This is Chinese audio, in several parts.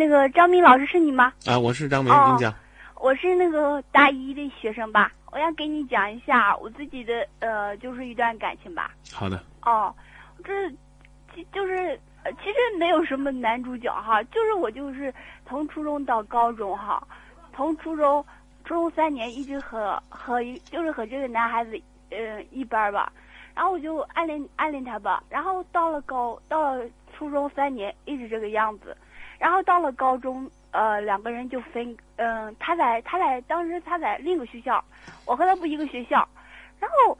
那个张明老师是你吗？啊，我是张明，哦您讲。我是那个大一的学生吧，我想给你讲一下我自己的呃，就是一段感情吧。好的，哦，这其就是呃其实没有什么男主角哈，就是我就是从初中到高中哈，从初中初中三年一直和和一就是和这个男孩子呃一班吧，然后我就暗恋暗恋他吧，然后到了高到了初中三年一直这个样子，然后到了高中呃两个人就分嗯、他在他在当时他在另一个学校，我和他不一个学校，然后。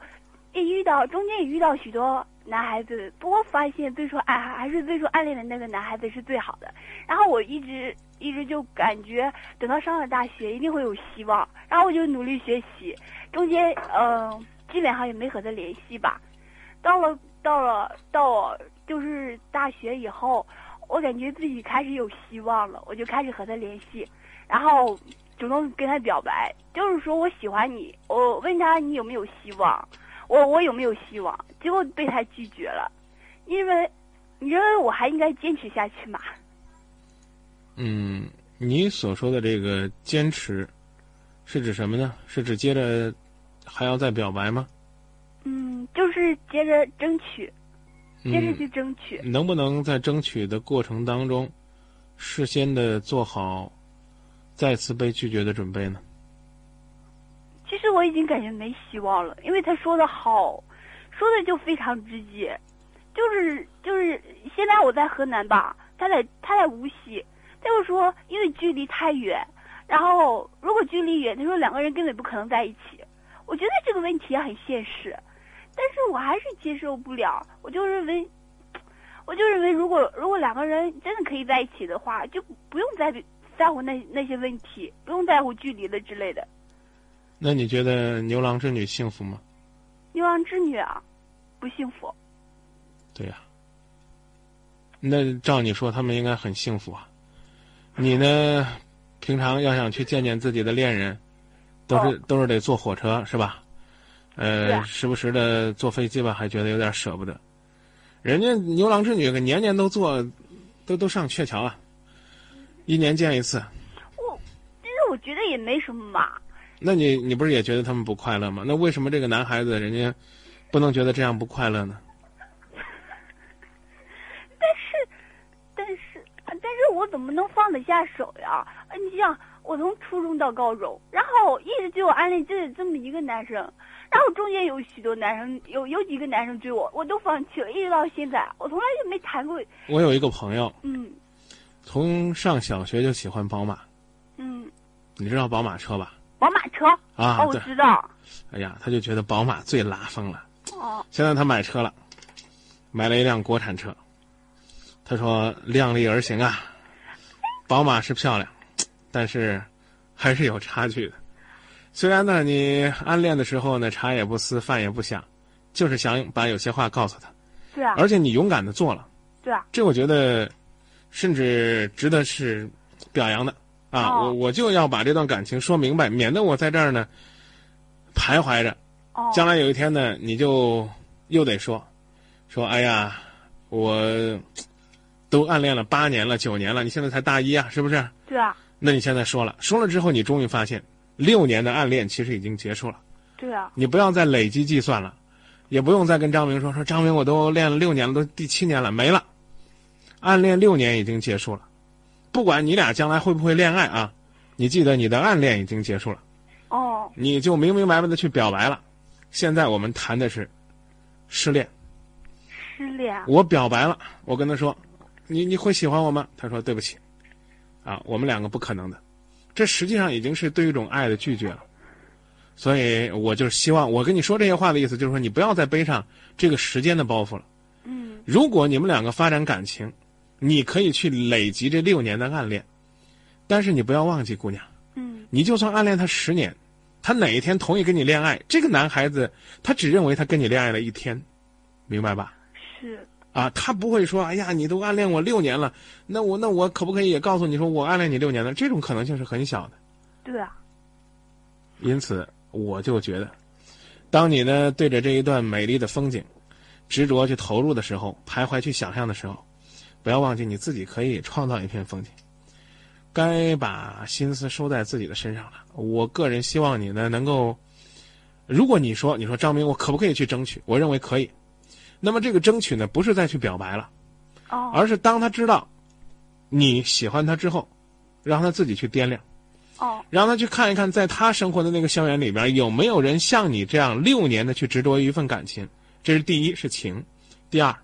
也遇到中间也遇到许多男孩子，不过发现最初爱还是最初暗恋的那个男孩子是最好的。然后我一直一直就感觉等到上了大学一定会有希望，然后我就努力学习，中间嗯、基本上也没和他联系吧。到了到了到就是大学以后，我感觉自己开始有希望了，我就开始和他联系，然后主动跟他表白，就是说我喜欢你，我问他你有没有希望。我我有没有希望？结果被他拒绝了，因为你认为我还应该坚持下去吗？嗯，你所说的这个坚持，是指什么呢？是指接着还要再表白吗？嗯，就是接着争取，接着嗯，去争取。能不能在争取的过程当中，事先的做好再次被拒绝的准备呢？其实我已经感觉没希望了，因为他说的好，说的就非常直接，就是就是现在我在河南吧，他在他在无锡，他就说因为距离太远，然后如果距离远，他说两个人根本不可能在一起。我觉得这个问题也很现实，但是我还是接受不了，我就认为，我就认为如果如果两个人真的可以在一起的话，就不用再在乎那那些问题，不用在乎距离的之类的。那你觉得牛郎织女幸福吗？牛郎织女啊，不幸福。对呀、那照你说，他们应该很幸福啊。你呢，平常要想去见见自己的恋人，都是、哦都是得坐火车是吧？对呃，啊时不时的坐飞机吧，还觉得有点舍不得。人家牛郎织女可年年都坐，都都上鹊桥啊，一年见一次。我，其实我觉得也没什么嘛。那你你不是也觉得他们不快乐吗？那为什么这个男孩子人家不能觉得这样不快乐呢？但是，但是，啊但是我怎么能放得下手呀？啊你想，我从初中到高中，然后一直就暗恋这这么一个男生，然后中间有许多男生，有有几个男生追我，我都放弃了，一直到现在，我从来就没谈过。我有一个朋友，嗯从上小学就喜欢宝马，嗯，你知道宝马车吧？宝马车啊，哦，我，知道。哎呀，他就觉得宝马最拉风了。哦，现在他买车了，买了一辆国产车。他说：“量力而行啊，宝马是漂亮，但是还是有差距的。虽然呢，你暗恋的时候呢，茶也不思，饭也不想，就是想把有些话告诉他，对啊，而且你勇敢的做了，对啊，这我觉得，甚至值得是表扬的。啊！哦。我我就要把这段感情说明白，免得我在这儿呢徘徊着。哦，将来有一天呢，你就又得说，说哎呀，我都暗恋了八年了、九年了，你现在才大一啊，是不是？对啊，那你现在说了，说了之后，你终于发现，六年的暗恋其实已经结束了。对啊，你不要再累积计算了，也不用再跟张明说说张明，我都练了六年了，都第七年了，没了。暗恋六年已经结束了，不管你俩将来会不会恋爱啊，你记得你的暗恋已经结束了，哦，你就明明白白的去表白了。现在我们谈的是失恋，失恋啊，我表白了，我跟他说，你你会喜欢我吗？他说对不起，啊，我们两个不可能的，这实际上已经是对一种爱的拒绝了。所以我就是希望，我跟你说这些话的意思，就是说你不要再背上这个时间的包袱了。嗯如果你们两个发展感情，你可以去累积这六年的暗恋，但是你不要忘记，姑娘，嗯，你就算暗恋他十年，他哪一天同意跟你恋爱，这个男孩子他只认为他跟你恋爱了一天，明白吧？是，啊，他不会说，哎呀，你都暗恋我六年了，那我那我可不可以也告诉你说我暗恋你六年了？这种可能性是很小的。对啊，因此，我就觉得，当你呢对着这一段美丽的风景，执着去投入的时候，徘徊去想象的时候，不要忘记你自己可以创造一片风景。该把心思收在自己的身上了。我个人希望你呢能够，如果你说你说张明，我可不可以去争取？我认为可以。那么这个争取呢，不是再去表白了，哦而是当他知道你喜欢他之后，让他自己去掂量，哦让他去看一看，在他生活的那个校园里边有没有人像你这样六年的去执着于一份感情。这是第一，是情；第二，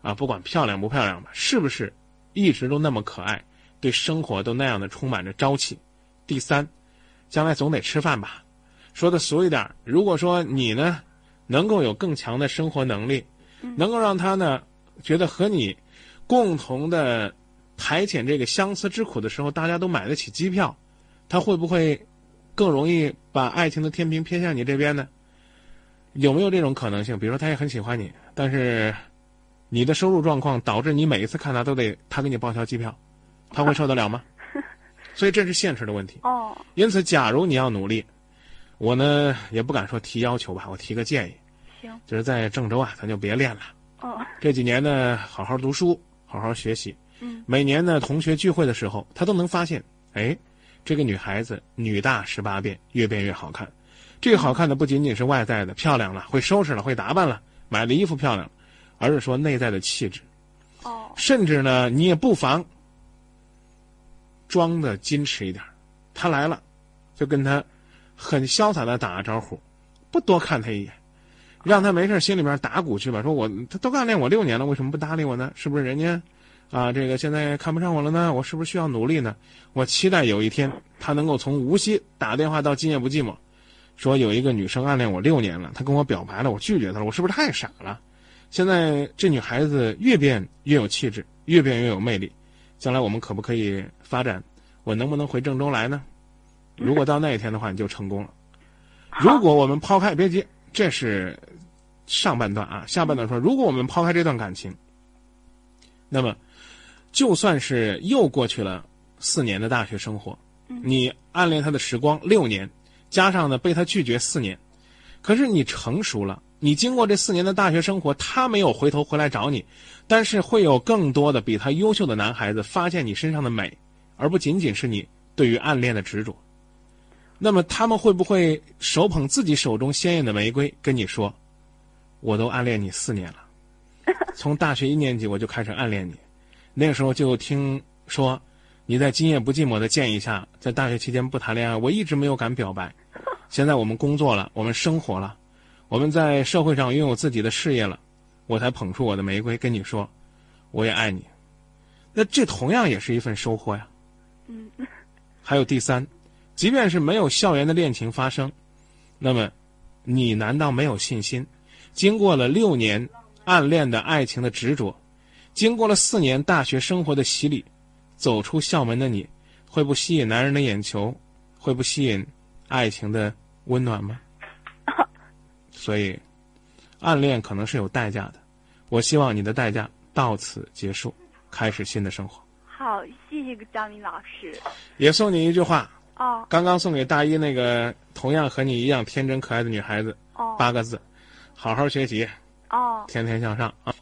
啊，不管漂亮不漂亮吧，是不是一直都那么可爱，对生活都那样的充满着朝气；第三，将来总得吃饭吧。说的俗一点，如果说你呢，能够有更强的生活能力，能够让他呢觉得和你共同的排遣这个相思之苦的时候，大家都买得起机票，他会不会更容易把爱情的天平偏向你这边呢？有没有这种可能性？比如说他也很喜欢你，但是你的收入状况导致你每一次看他都得他给你报销机票，他会受得了吗？所以这是现实的问题。哦因此，假如你要努力，我呢也不敢说提要求吧，我提个建议，行就是在郑州啊，咱就别练了。哦这几年呢，好好读书，好好学习。嗯每年呢，同学聚会的时候，他都能发现，哎，这个女孩子女大十八变，越变越好看。这个好看的不仅仅是外在的漂亮了，会收拾了，会打扮了，买的衣服漂亮了，而是说内在的气质。哦甚至呢，你也不妨装的矜持一点儿。他来了，就跟他很潇洒的打个招呼，不多看他一眼，让他没事心里边打鼓去吧。说我他都暗恋我六年了，为什么不搭理我呢？是不是人家啊这个现在看不上我了呢？我是不是需要努力呢？我期待有一天他能够从无锡打电话到今夜不寂寞，说有一个女生暗恋我六年了，她跟我表白了，我拒绝她了，我是不是太傻了？现在这女孩子越变越有气质，越变越有魅力，将来我们可不可以发展？我能不能回郑州来呢？如果到那一天的话，你就成功了。如果我们抛开，别急，这是上半段啊，下半段说，如果我们抛开这段感情，那么就算是又过去了四年的大学生活，你暗恋他的时光六年，加上呢被他拒绝四年，可是你成熟了，你经过这四年的大学生活，他没有回头回来找你，但是会有更多的比他优秀的男孩子发现你身上的美，而不仅仅是你对于暗恋的执着。那么他们会不会手捧自己手中鲜艳的玫瑰，跟你说：“我都暗恋你四年了，从大学一年级我就开始暗恋你，那个时候就听说你在今夜不寂寞的建议下，在大学期间不谈恋爱，我一直没有敢表白。现在我们工作了，我们生活了，我们在社会上拥有自己的事业了，我才捧出我的玫瑰跟你说，我也爱你。那这同样也是一份收获呀。嗯还有第三，即便是没有校园的恋情发生，那么你难道没有信心？经过了六年暗恋的爱情的执着，经过了四年大学生活的洗礼，走出校门的你，会不吸引男人的眼球？会不吸引爱情的温暖吗？所以，暗恋可能是有代价的。我希望你的代价到此结束，开始新的生活。好，谢谢张明老师。也送你一句话，哦刚刚送给大一那个同样和你一样天真可爱的女孩子，哦八个字：好好学习，哦。天天向上啊！